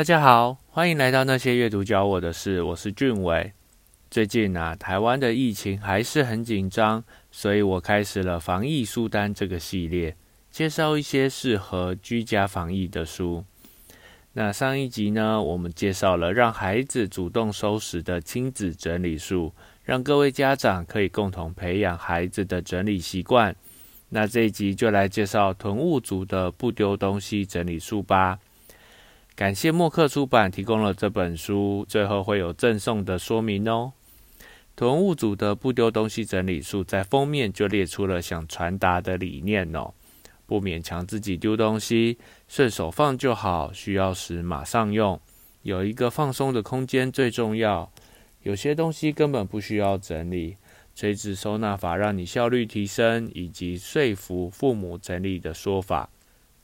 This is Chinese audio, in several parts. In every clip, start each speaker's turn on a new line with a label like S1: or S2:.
S1: 大家好，欢迎来到那些阅读教我的事，我是俊伟。最近啊，台湾的疫情还是很紧张，所以我开始了防疫书单这个系列，介绍一些适合居家防疫的书。那上一集呢，我们介绍了让孩子主动收拾的亲子整理术，让各位家长可以共同培养孩子的整理习惯。那这一集就来介绍囤物组的不丢东西整理术吧。感谢默克出版提供了这本书，最后会有赠送的说明哦。囤物组的不丢东西整理术在封面就列出了想传达的理念哦，不勉强自己丢东西，顺手放就好，需要时马上用，有一个放松的空间最重要。有些东西根本不需要整理，垂直收纳法让你效率提升，以及说服父母整理的说法。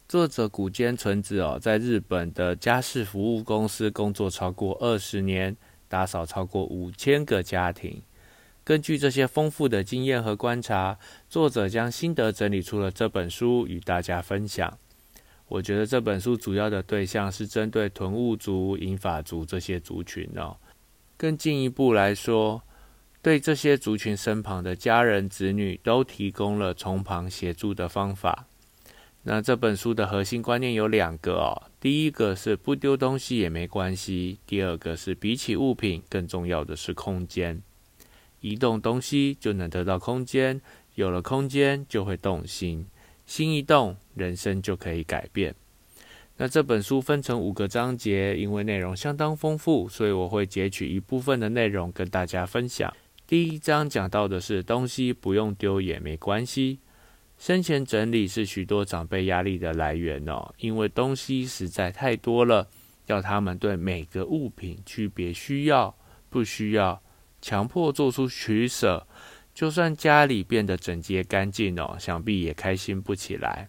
S1: 作者古间纯子哦，在日本的家事服务公司工作超过二十年，打扫超过五千个家庭。根据这些丰富的经验和观察，作者将心得整理出了这本书与大家分享。我觉得这本书主要的对象是针对屯务族、银法族这些族群哦。更进一步来说，对这些族群身旁的家人、子女都提供了从旁协助的方法。那这本书的核心观念有两个哦，第一个是不丢东西也没关系，第二个是比起物品更重要的是空间。移动东西就能得到空间，有了空间就会动心，心一动，人生就可以改变。那这本书分成五个章节，因为内容相当丰富，所以我会截取一部分的内容跟大家分享。第一章讲到的是东西不用丢也没关系。生前整理是许多长辈压力的来源哦，因为东西实在太多了，要他们对每个物品区别需要、不需要，强迫做出取舍，就算家里变得整洁干净哦，想必也开心不起来。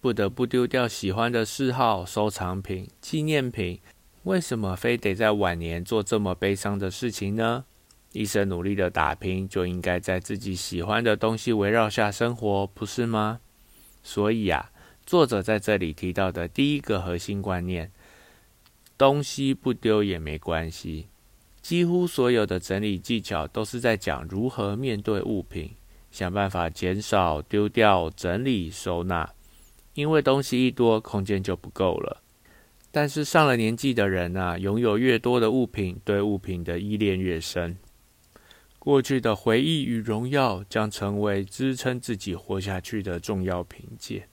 S1: 不得不丢掉喜欢的嗜好、收藏品、纪念品，为什么非得在晚年做这么悲伤的事情呢？一生努力的打拼，就应该在自己喜欢的东西围绕下生活，不是吗？所以啊，作者在这里提到的第一个核心观念：东西不丢也没关系。几乎所有的整理技巧都是在讲如何面对物品，想办法减少丢掉、整理收纳。因为东西一多，空间就不够了。但是上了年纪的人啊，拥有越多的物品，对物品的依恋越深。过去的回忆与荣耀将成为支撑自己活下去的重要凭借。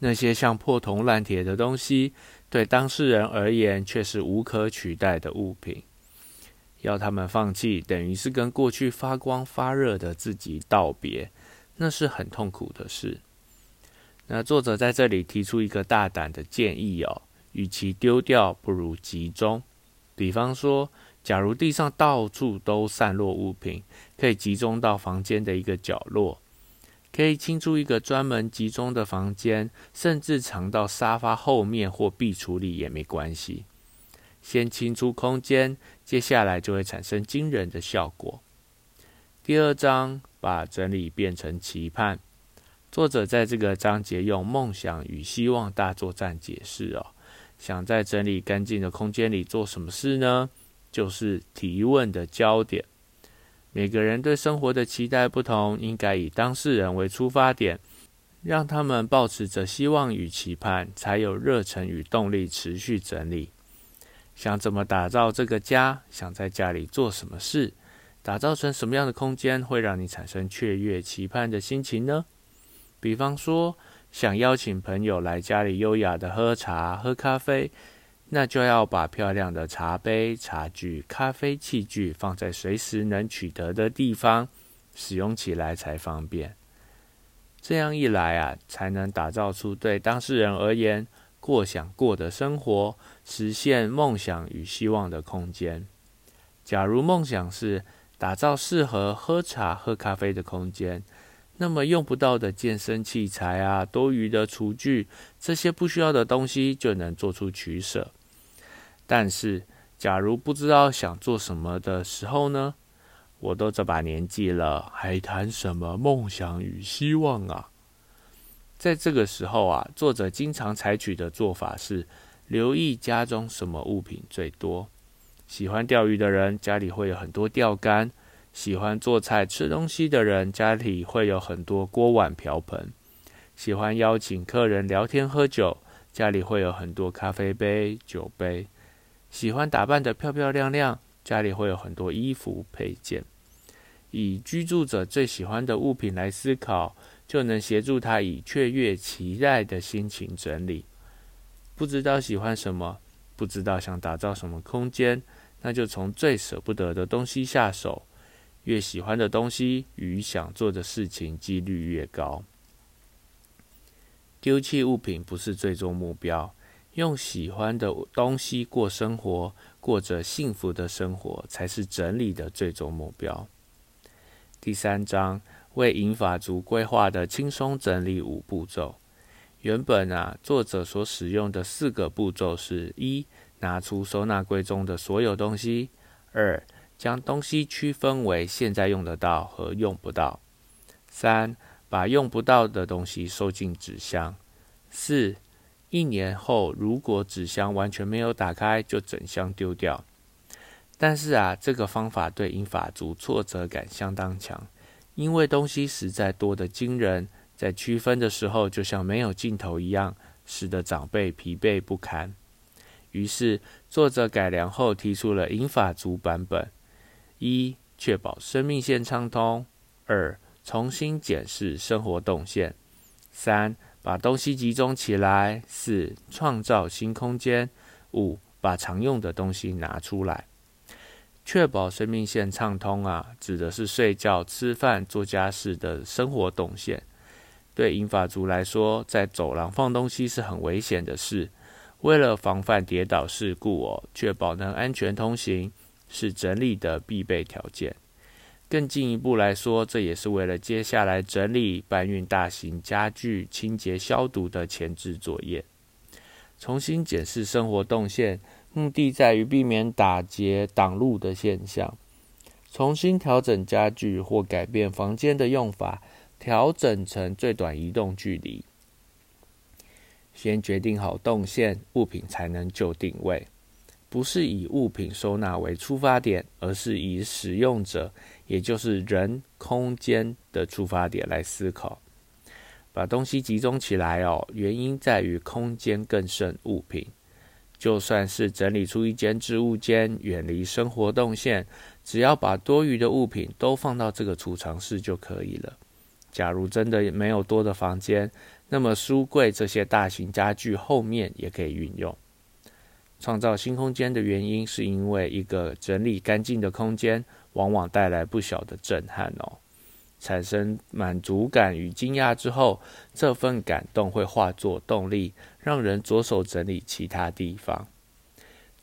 S1: 那些像破铜烂铁的东西，对当事人而言却是无可取代的物品。要他们放弃，等于是跟过去发光发热的自己道别，那是很痛苦的事。那作者在这里提出一个大胆的建议哦，与其丢掉，不如集中。比方说。假如地上到处都散落物品，可以集中到房间的一个角落，可以清出一个专门集中的房间，甚至藏到沙发后面或壁橱里也没关系。先清出空间，接下来就会产生惊人的效果。第二章把整理变成期盼，作者在这个章节用梦想与希望大作战解释哦，想在整理干净的空间里做什么事呢？就是提问的焦点。每个人对生活的期待不同，应该以当事人为出发点，让他们保持着希望与期盼，才有热忱与动力持续整理。想怎么打造这个家？想在家里做什么事？打造成什么样的空间，会让你产生雀跃期盼的心情呢？比方说，想邀请朋友来家里优雅的喝茶、喝咖啡。那就要把漂亮的茶杯、茶具、咖啡器具放在随时能取得的地方，使用起来才方便。这样一来啊，才能打造出对当事人而言过想过的生活，实现梦想与希望的空间。假如梦想是打造适合喝茶、喝咖啡的空间。那么用不到的健身器材啊，多余的厨具，这些不需要的东西就能做出取舍。但是，假如不知道想做什么的时候呢？我都这把年纪了，还谈什么梦想与希望啊？在这个时候啊，作者经常采取的做法是留意家中什么物品最多。喜欢钓鱼的人，家里会有很多钓竿；喜欢做菜吃东西的人，家里会有很多锅碗瓢盆；喜欢邀请客人聊天喝酒，家里会有很多咖啡杯、酒杯；喜欢打扮得漂漂亮亮，家里会有很多衣服配件。以居住者最喜欢的物品来思考，就能协助他以雀跃期待的心情整理。不知道喜欢什么，不知道想打造什么空间，那就从最舍不得的东西下手。越喜欢的东西，与想做的事情几率越高。丢弃物品不是最终目标，用喜欢的东西过生活，过着幸福的生活，才是整理的最终目标。第三章为银法族规划的轻松整理五步骤。原本啊，作者所使用的四个步骤是：一、拿出收纳柜中的所有东西；二、将东西区分为现在用得到和用不到；三、把用不到的东西收进纸箱；四、一年后如果纸箱完全没有打开，就整箱丢掉。但是啊，这个方法对英法族挫折感相当强，因为东西实在多得惊人，在区分的时候就像没有尽头一样，使得长辈疲惫不堪。于是作者改良后提出了英法族版本：一、确保生命线畅通；二、重新检视生活动线；三、把东西集中起来；四、创造新空间；五、把常用的东西拿出来。确保生命线畅通啊，指的是睡觉、吃饭、做家事的生活动线。对银发族来说，在走廊放东西是很危险的事。为了防范跌倒事故哦，确保能安全通行是整理的必备条件。更进一步来说，这也是为了接下来整理搬运大型家具、清洁消毒的前置作业。重新检视生活动线。目的在于避免打结挡路的现象，重新调整家具或改变房间的用法，调整成最短移动距离。先决定好动线，物品才能就定位。不是以物品收纳为出发点，而是以使用者，也就是人空间的出发点来思考。把东西集中起来哦，原因在于空间更胜物品。就算是整理出一间置物间，远离生活动线，只要把多余的物品都放到这个储藏室就可以了。假如真的没有多的房间，那么书柜这些大型家具后面也可以运用。创造新空间的原因，是因为一个整理干净的空间，往往带来不小的震撼哦。产生满足感与惊讶之后，这份感动会化作动力，让人着手整理其他地方。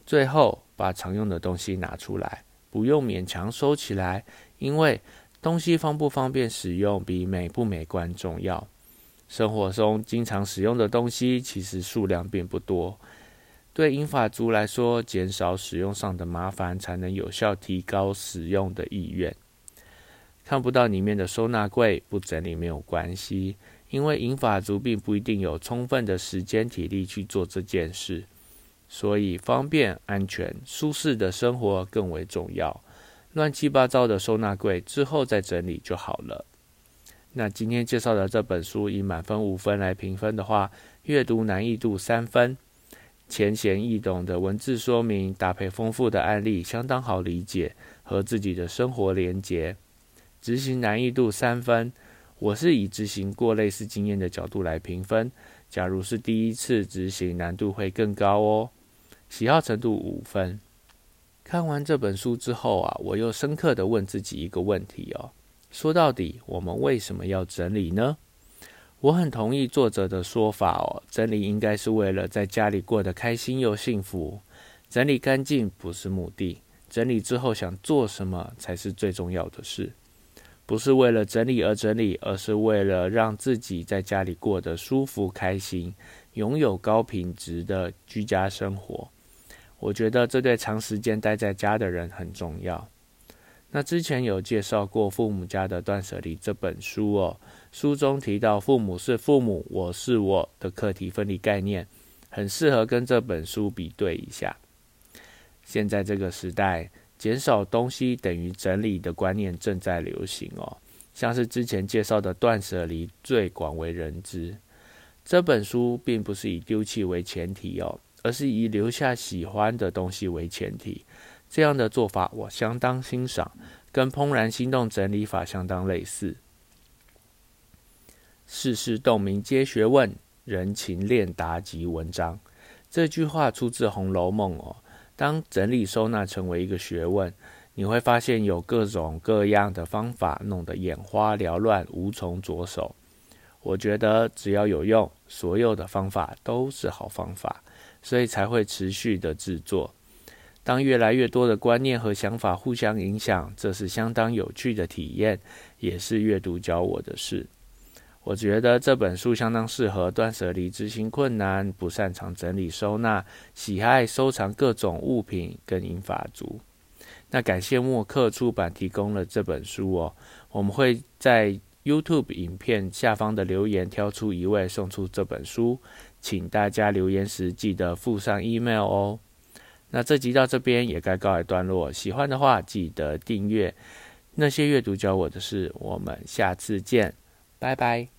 S1: 最后，把常用的东西拿出来，不用勉强收起来，因为东西方不方便使用比美不美观重要。生活中经常使用的东西，其实数量并不多。对英法族来说，减少使用上的麻烦，才能有效提高使用的意愿。看不到里面的收纳柜，不整理没有关系，因为银发族并不一定有充分的时间体力去做这件事，所以方便、安全、舒适的生活更为重要。乱七八糟的收纳柜之后再整理就好了。那今天介绍的这本书以满分五分来评分的话，阅读难易度三分，浅显易懂的文字说明搭配丰富的案例，相当好理解，和自己的生活连结。执行难易度三分，我是以执行过类似经验的角度来评分。假如是第一次执行，难度会更高哦。喜好程度五分。看完这本书之后啊，我又深刻的问自己一个问题哦：说到底，我们为什么要整理呢？我很同意作者的说法哦，整理应该是为了在家里过得开心又幸福。整理干净不是目的，整理之后想做什么才是最重要的事。不是为了整理而整理，而是为了让自己在家里过得舒服、开心，拥有高品质的居家生活。我觉得这对长时间待在家的人很重要。那之前有介绍过《父母家的断舍离》这本书哦，书中提到父母是父母，我是我的课题分离概念，很适合跟这本书比对一下。现在这个时代，减少东西等于整理的观念正在流行哦，像是之前介绍的断舍离最广为人知。这本书并不是以丢弃为前提哦，而是以留下喜欢的东西为前提。这样的做法我相当欣赏，跟怦然心动整理法相当类似。世事洞明皆学问，人情练达即文章。这句话出自《红楼梦》哦。当整理收纳成为一个学问，你会发现有各种各样的方法，弄得眼花缭乱，无从着手。我觉得只要有用，所有的方法都是好方法，所以才会持续的制作。当越来越多的观念和想法互相影响，这是相当有趣的体验，也是阅读教我的事。我觉得这本书相当适合断舍离执行困难、不擅长整理收纳、喜爱收藏各种物品跟银发族。那感谢默克出版提供了这本书哦，我们会在。YouTube 影片下方的留言挑出一位送出这本书，请大家留言时记得附上 email 哦。那这集到这边也该告一段落，喜欢的话记得订阅。那些阅读教我的事，我们下次见，拜拜。